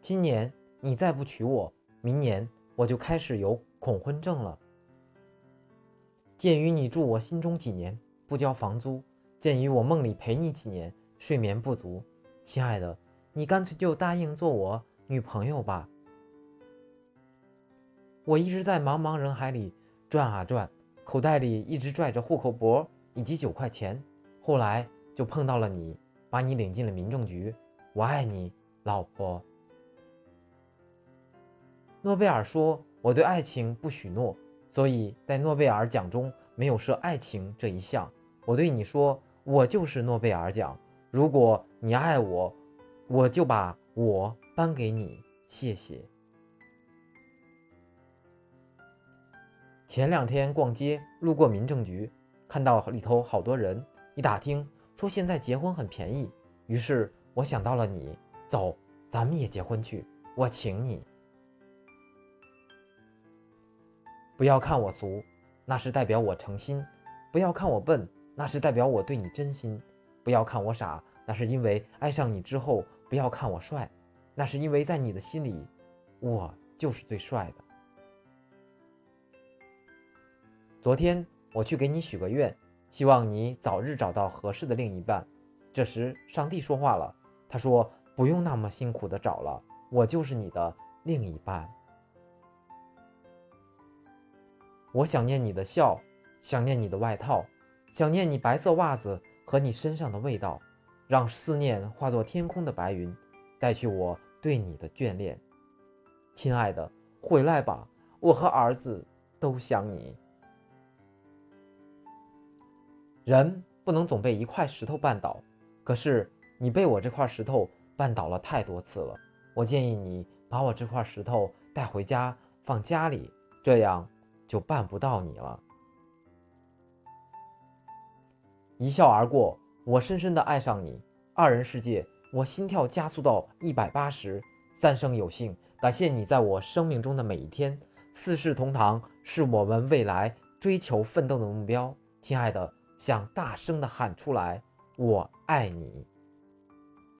今年你再不娶我，明年我就开始有恐婚症了。鉴于你住我心中几年不交房租，鉴于我梦里陪你几年睡眠不足，亲爱的，你干脆就答应做我女朋友吧。我一直在茫茫人海里转啊转，口袋里一直拽着户口簿以及九块钱，后来就碰到了你，把你领进了民政局。我爱你，老婆。诺贝尔说：“我对爱情不许诺，所以在诺贝尔奖中没有设爱情这一项。”我对你说：“我就是诺贝尔奖。如果你爱我，我就把我颁给你。”谢谢。前两天逛街，路过民政局，看到里头好多人，一打听说现在结婚很便宜，于是我想到了你，走，咱们也结婚去，我请你。不要看我俗，那是代表我诚心；不要看我笨，那是代表我对你真心；不要看我傻，那是因为爱上你之后；不要看我帅，那是因为在你的心里，我就是最帅的。昨天我去给你许个愿，希望你早日找到合适的另一半。这时，上帝说话了，他说：“不用那么辛苦的找了，我就是你的另一半。”我想念你的笑，想念你的外套，想念你白色袜子和你身上的味道，让思念化作天空的白云，带去我对你的眷恋。亲爱的，回来吧，我和儿子都想你。人不能总被一块石头绊倒，可是你被我这块石头绊倒了太多次了。我建议你把我这块石头带回家放家里，这样。就办不到你了。一笑而过，我深深的爱上你。二人世界，我心跳加速到一百八十。三生有幸，感谢你在我生命中的每一天。四世同堂是我们未来追求奋斗的目标。亲爱的，想大声的喊出来，我爱你。